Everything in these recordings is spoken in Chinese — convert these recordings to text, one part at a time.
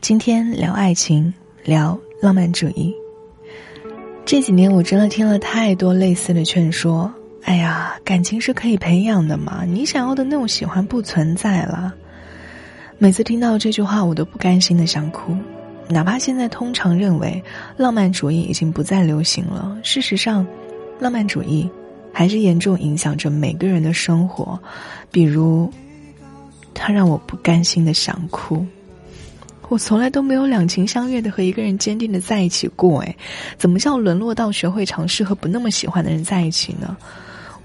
今天聊爱情，聊浪漫主义。这几年我真的听了太多类似的劝说。哎呀，感情是可以培养的嘛？你想要的那种喜欢不存在了。每次听到这句话，我都不甘心的想哭。哪怕现在通常认为浪漫主义已经不再流行了，事实上，浪漫主义还是严重影响着每个人的生活。比如，它让我不甘心的想哭。我从来都没有两情相悦的和一个人坚定的在一起过，哎，怎么叫沦落到学会尝试和不那么喜欢的人在一起呢？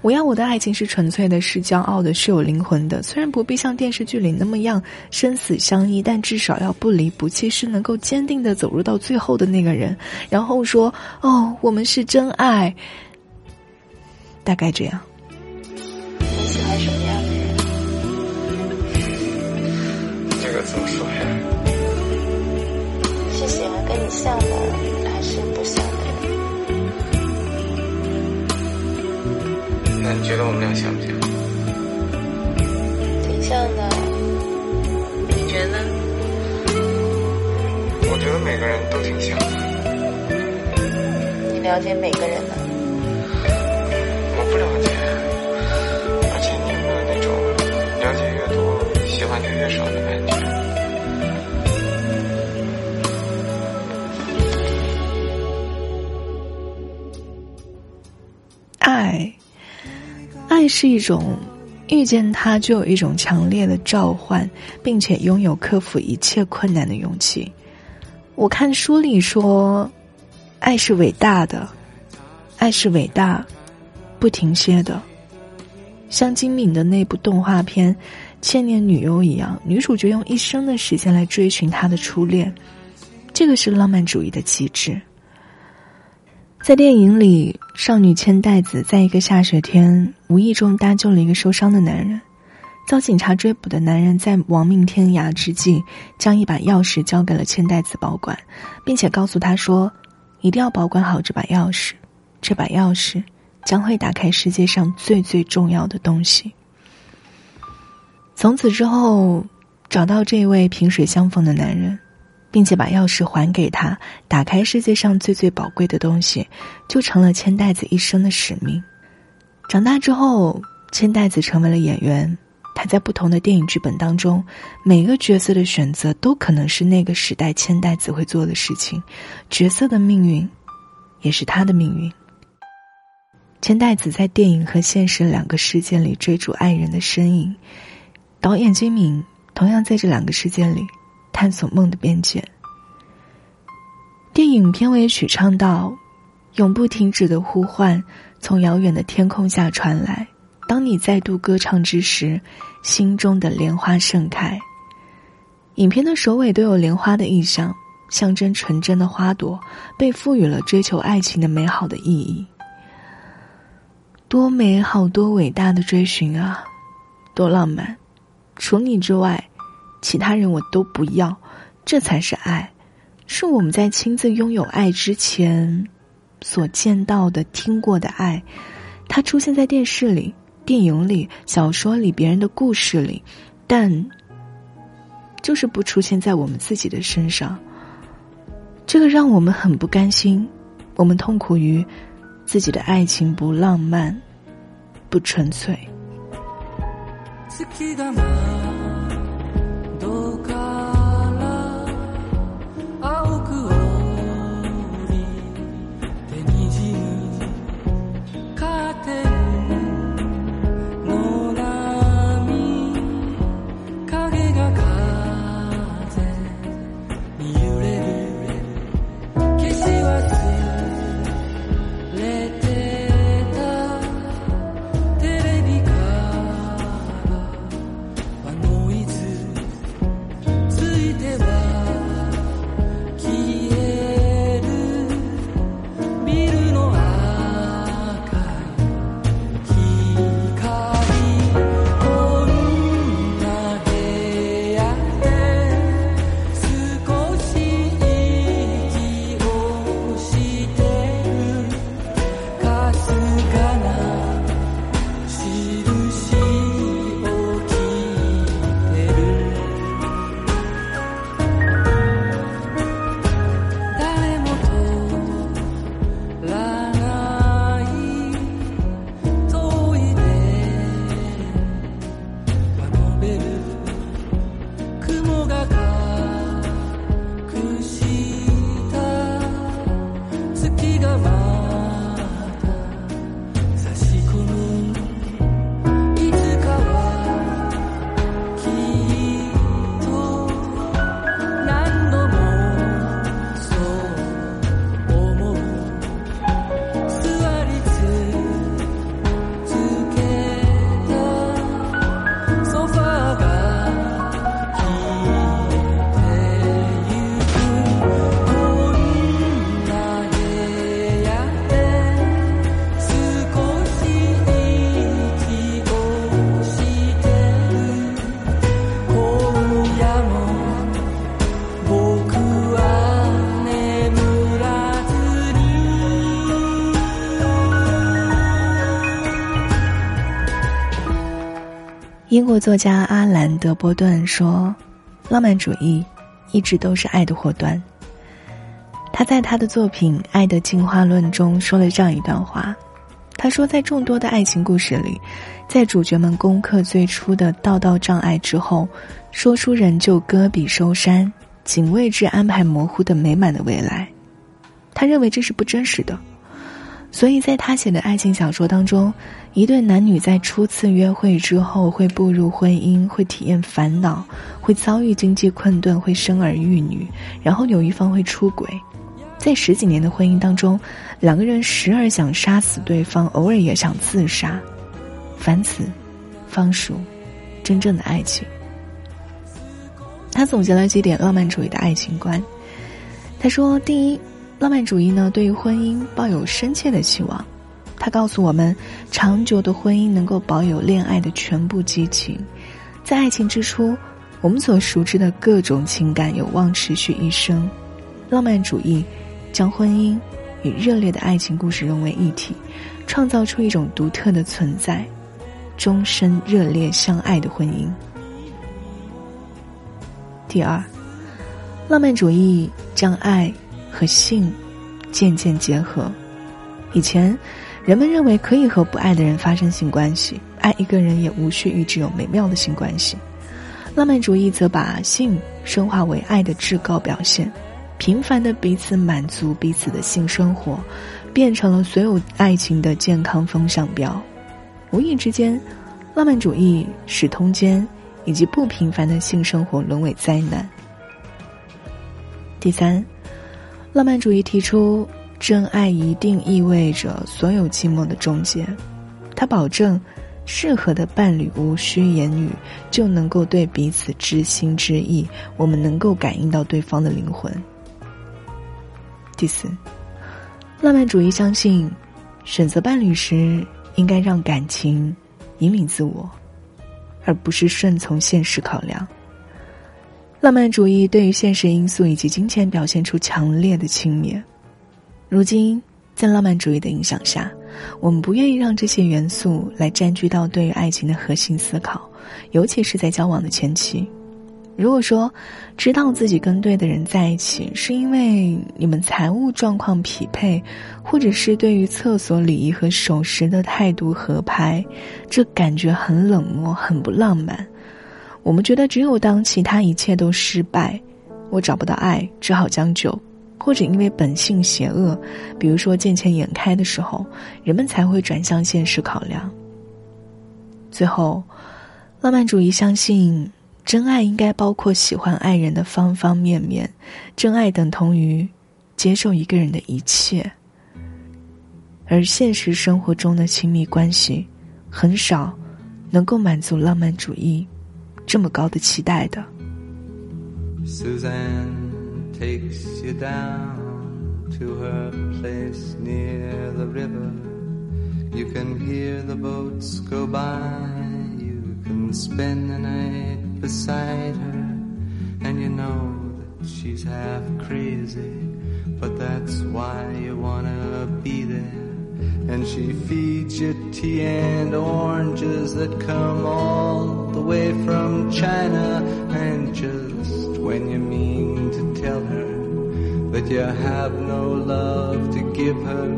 我要我的爱情是纯粹的，是骄傲的，是有灵魂的。虽然不必像电视剧里那么样生死相依，但至少要不离不弃，是能够坚定的走入到最后的那个人。然后说：“哦，我们是真爱。”大概这样。觉得我们俩像不像？挺像的。你觉得？我觉得每个人都挺像的。你了解每个人呢？是一种遇见他就有一种强烈的召唤，并且拥有克服一切困难的勇气。我看书里说，爱是伟大的，爱是伟大，不停歇的，像金敏的那部动画片《千年女优》一样，女主角用一生的时间来追寻她的初恋，这个是浪漫主义的极致。在电影里，少女千代子在一个下雪天无意中搭救了一个受伤的男人。遭警察追捕的男人在亡命天涯之际，将一把钥匙交给了千代子保管，并且告诉他说：“一定要保管好这把钥匙，这把钥匙将会打开世界上最最重要的东西。”从此之后，找到这位萍水相逢的男人。并且把钥匙还给他，打开世界上最最宝贵的东西，就成了千代子一生的使命。长大之后，千代子成为了演员，他在不同的电影剧本当中，每个角色的选择都可能是那个时代千代子会做的事情，角色的命运，也是他的命运。千代子在电影和现实两个世界里追逐爱人的身影，导演金敏同样在这两个世界里。探索梦的边界。电影片尾曲唱到：“永不停止的呼唤，从遥远的天空下传来。当你再度歌唱之时，心中的莲花盛开。”影片的首尾都有莲花的意象，象征纯真的花朵被赋予了追求爱情的美好的意义。多美好，多伟大的追寻啊！多浪漫！除你之外。其他人我都不要，这才是爱，是我们在亲自拥有爱之前所见到的、听过的爱。它出现在电视里、电影里、小说里、别人的故事里，但就是不出现在我们自己的身上。这个让我们很不甘心，我们痛苦于自己的爱情不浪漫、不纯粹。英国作家阿兰·德波顿说：“浪漫主义一直都是爱的祸端。”他在他的作品《爱的进化论》中说了这样一段话：“他说，在众多的爱情故事里，在主角们攻克最初的道道障碍之后，说书人就搁笔收山，仅为之安排模糊的美满的未来。他认为这是不真实的。”所以，在他写的爱情小说当中，一对男女在初次约会之后会步入婚姻，会体验烦恼，会遭遇经济困顿，会生儿育女，然后有一方会出轨。在十几年的婚姻当中，两个人时而想杀死对方，偶尔也想自杀。凡此，方属真正的爱情。他总结了几点浪漫主义的爱情观。他说：第一。浪漫主义呢，对于婚姻抱有深切的期望。他告诉我们，长久的婚姻能够保有恋爱的全部激情。在爱情之初，我们所熟知的各种情感有望持续一生。浪漫主义将婚姻与热烈的爱情故事融为一体，创造出一种独特的存在，终身热烈相爱的婚姻。第二，浪漫主义将爱。和性渐渐结合。以前，人们认为可以和不爱的人发生性关系，爱一个人也无需与之有美妙的性关系。浪漫主义则把性升华为爱的至高表现，频繁的彼此满足彼此的性生活，变成了所有爱情的健康风向标。无意之间，浪漫主义使通奸以及不平凡的性生活沦为灾难。第三。浪漫主义提出，真爱一定意味着所有寂寞的终结。他保证，适合的伴侣无需言语就能够对彼此知心知意，我们能够感应到对方的灵魂。第四，浪漫主义相信，选择伴侣时应该让感情引领自我，而不是顺从现实考量。浪漫主义对于现实因素以及金钱表现出强烈的轻蔑。如今，在浪漫主义的影响下，我们不愿意让这些元素来占据到对于爱情的核心思考，尤其是在交往的前期。如果说知道自己跟对的人在一起，是因为你们财务状况匹配，或者是对于厕所礼仪和守时的态度合拍，这感觉很冷漠，很不浪漫。我们觉得，只有当其他一切都失败，我找不到爱，只好将就，或者因为本性邪恶，比如说见钱眼开的时候，人们才会转向现实考量。最后，浪漫主义相信，真爱应该包括喜欢爱人的方方面面，真爱等同于接受一个人的一切，而现实生活中的亲密关系，很少能够满足浪漫主义。这么高的期待的。Suzanne takes you down to her place near the river. You can hear the boats go by. You can spend the night beside her. And you know that she's half crazy. But that's why you wanna be there. And she feeds you tea and oranges that come all the way from China. And just when you mean to tell her that you have no love to give her,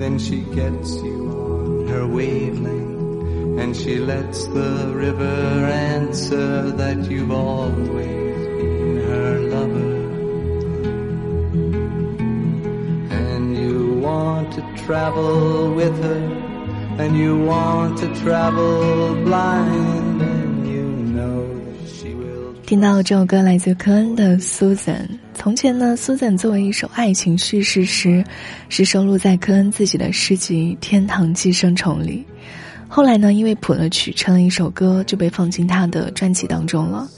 then she gets you on her wavelength. And she lets the river answer that you've always been her lover. And you want to travel with her and you want to travel blind and you know she will. 听到这首歌来自科恩的 susan 从前呢 susan 作为一首爱情叙事诗是收录在科恩自己的诗集天堂寄生虫里。后来呢因为谱了曲成了一首歌就被放进他的专辑当中了。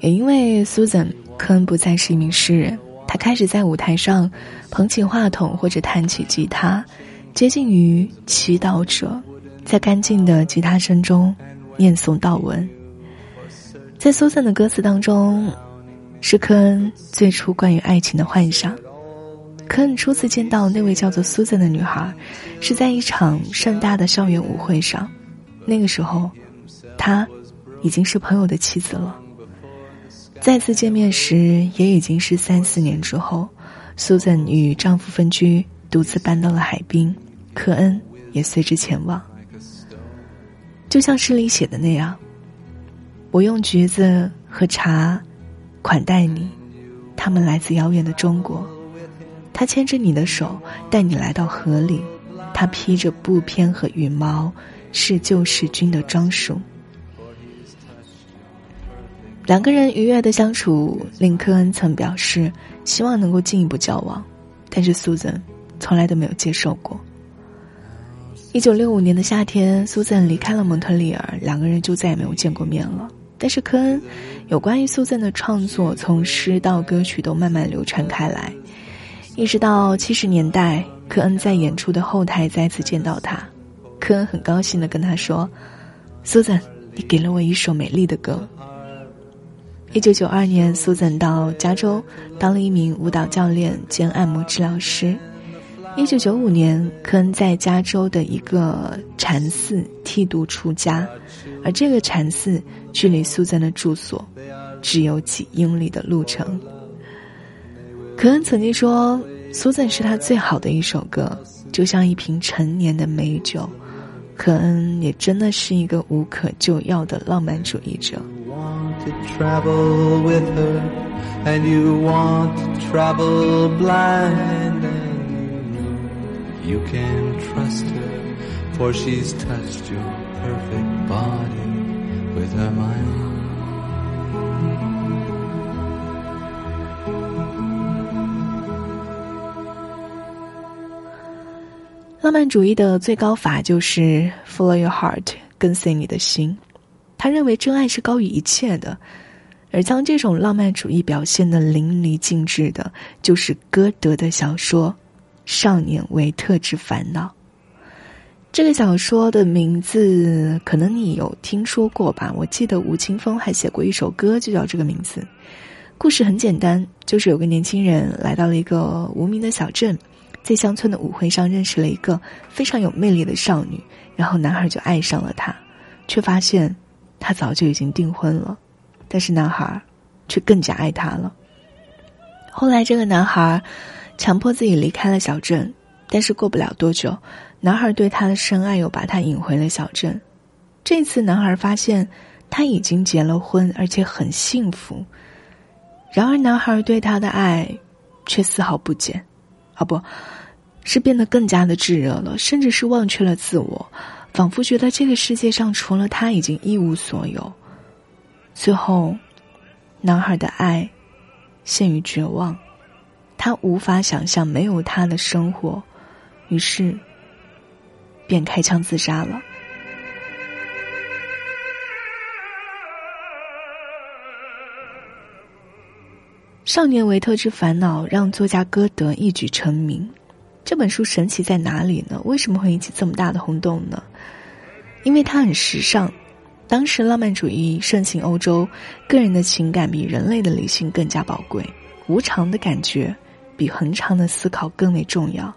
也因为 susan 科恩不再是一名诗人他开始在舞台上捧起话筒或者弹起吉他，接近于祈祷者，在干净的吉他声中念诵祷文。在苏珊的歌词当中，是科恩最初关于爱情的幻想。科恩初次见到那位叫做苏珊的女孩，是在一场盛大的校园舞会上。那个时候，她已经是朋友的妻子了。再次见面时，也已经是三四年之后。苏珊与丈夫分居，独自搬到了海滨，科恩也随之前往。就像诗里写的那样，我用橘子和茶款待你，他们来自遥远的中国。他牵着你的手，带你来到河里。他披着布片和羽毛，是救世军的装束。两个人愉悦的相处，令科恩曾表示希望能够进一步交往，但是苏珊从来都没有接受过。一九六五年的夏天，苏珊离开了蒙特利尔，两个人就再也没有见过面了。但是科恩有关于苏珊的创作，从诗到歌曲都慢慢流传开来，一直到七十年代。科恩在演出的后台再次见到他，科恩很高兴的跟他说：“苏珊，你给了我一首美丽的歌。”一九九二年，苏珊到加州当了一名舞蹈教练兼按摩治疗师。一九九五年，科恩在加州的一个禅寺剃度出家，而这个禅寺距离苏珊的住所只有几英里的路程。科恩曾经说。苏赞是他最好的一首歌，就像一瓶陈年的美酒。可恩也真的是一个无可救药的浪漫主义者。浪漫主义的最高法就是 follow your heart，跟随你的心。他认为真爱是高于一切的，而将这种浪漫主义表现的淋漓尽致的，就是歌德的小说《少年维特之烦恼》。这个小说的名字可能你有听说过吧？我记得吴青峰还写过一首歌，就叫这个名字。故事很简单，就是有个年轻人来到了一个无名的小镇。在乡村的舞会上认识了一个非常有魅力的少女，然后男孩就爱上了她，却发现她早就已经订婚了，但是男孩却更加爱她了。后来这个男孩强迫自己离开了小镇，但是过不了多久，男孩对她的深爱又把他引回了小镇。这次男孩发现他已经结了婚，而且很幸福。然而男孩对她的爱却丝毫不减。啊，不，是变得更加的炙热了，甚至是忘却了自我，仿佛觉得这个世界上除了他已经一无所有。最后，男孩的爱陷于绝望，他无法想象没有他的生活，于是便开枪自杀了。《少年维特之烦恼》让作家歌德一举成名。这本书神奇在哪里呢？为什么会引起这么大的轰动呢？因为它很时尚。当时浪漫主义盛行欧洲，个人的情感比人类的理性更加宝贵，无常的感觉比恒常的思考更为重要。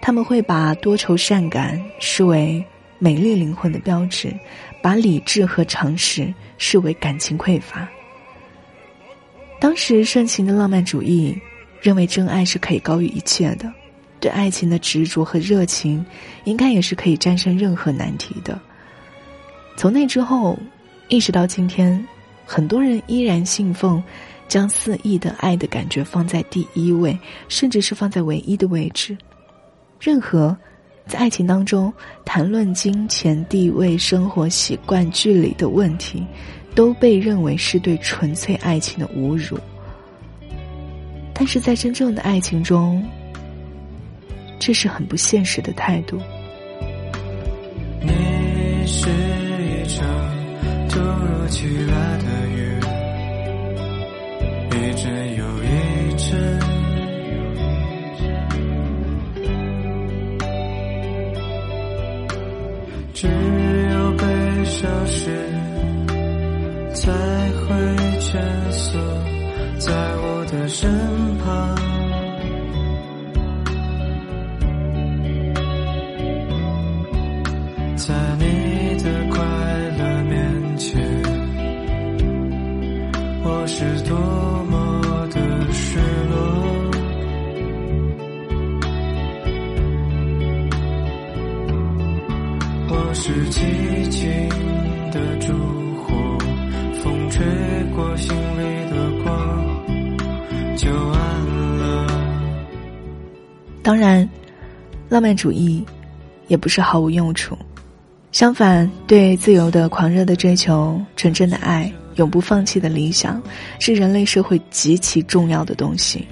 他们会把多愁善感视为美丽灵魂的标志，把理智和常识视为感情匮乏。当时盛行的浪漫主义，认为真爱是可以高于一切的，对爱情的执着和热情，应该也是可以战胜任何难题的。从那之后，一直到今天，很多人依然信奉，将肆意的爱的感觉放在第一位，甚至是放在唯一的位置。任何在爱情当中谈论金钱、地位、生活习惯、距离的问题。都被认为是对纯粹爱情的侮辱，但是在真正的爱情中，这是很不现实的态度。你是一场突如其来的雨，一直寂静的烛火，风吹过心里的光，就暗了。当然，浪漫主义也不是毫无用处。相反，对自由的狂热的追求、纯真的爱、永不放弃的理想，是人类社会极其重要的东西。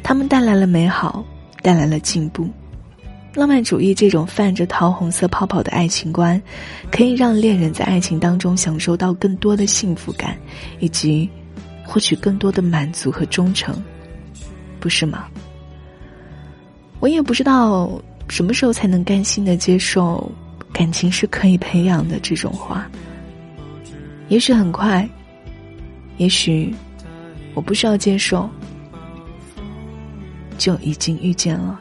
他们带来了美好，带来了进步。浪漫主义这种泛着桃红色泡泡的爱情观，可以让恋人在爱情当中享受到更多的幸福感，以及获取更多的满足和忠诚，不是吗？我也不知道什么时候才能甘心的接受。感情是可以培养的这种话，也许很快，也许我不需要接受，就已经遇见了。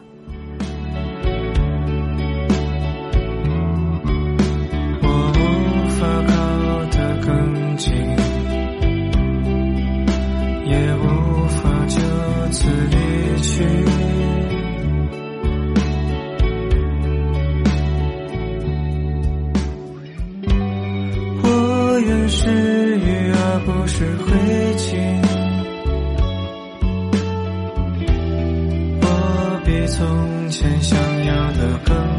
从前想要的更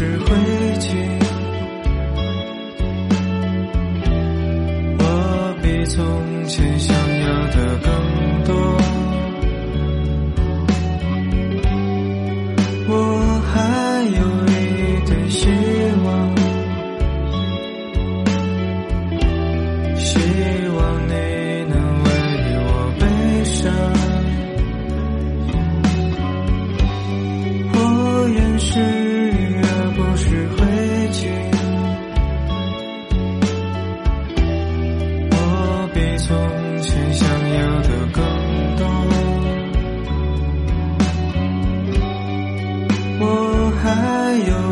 是。从前想要的更多。我还有。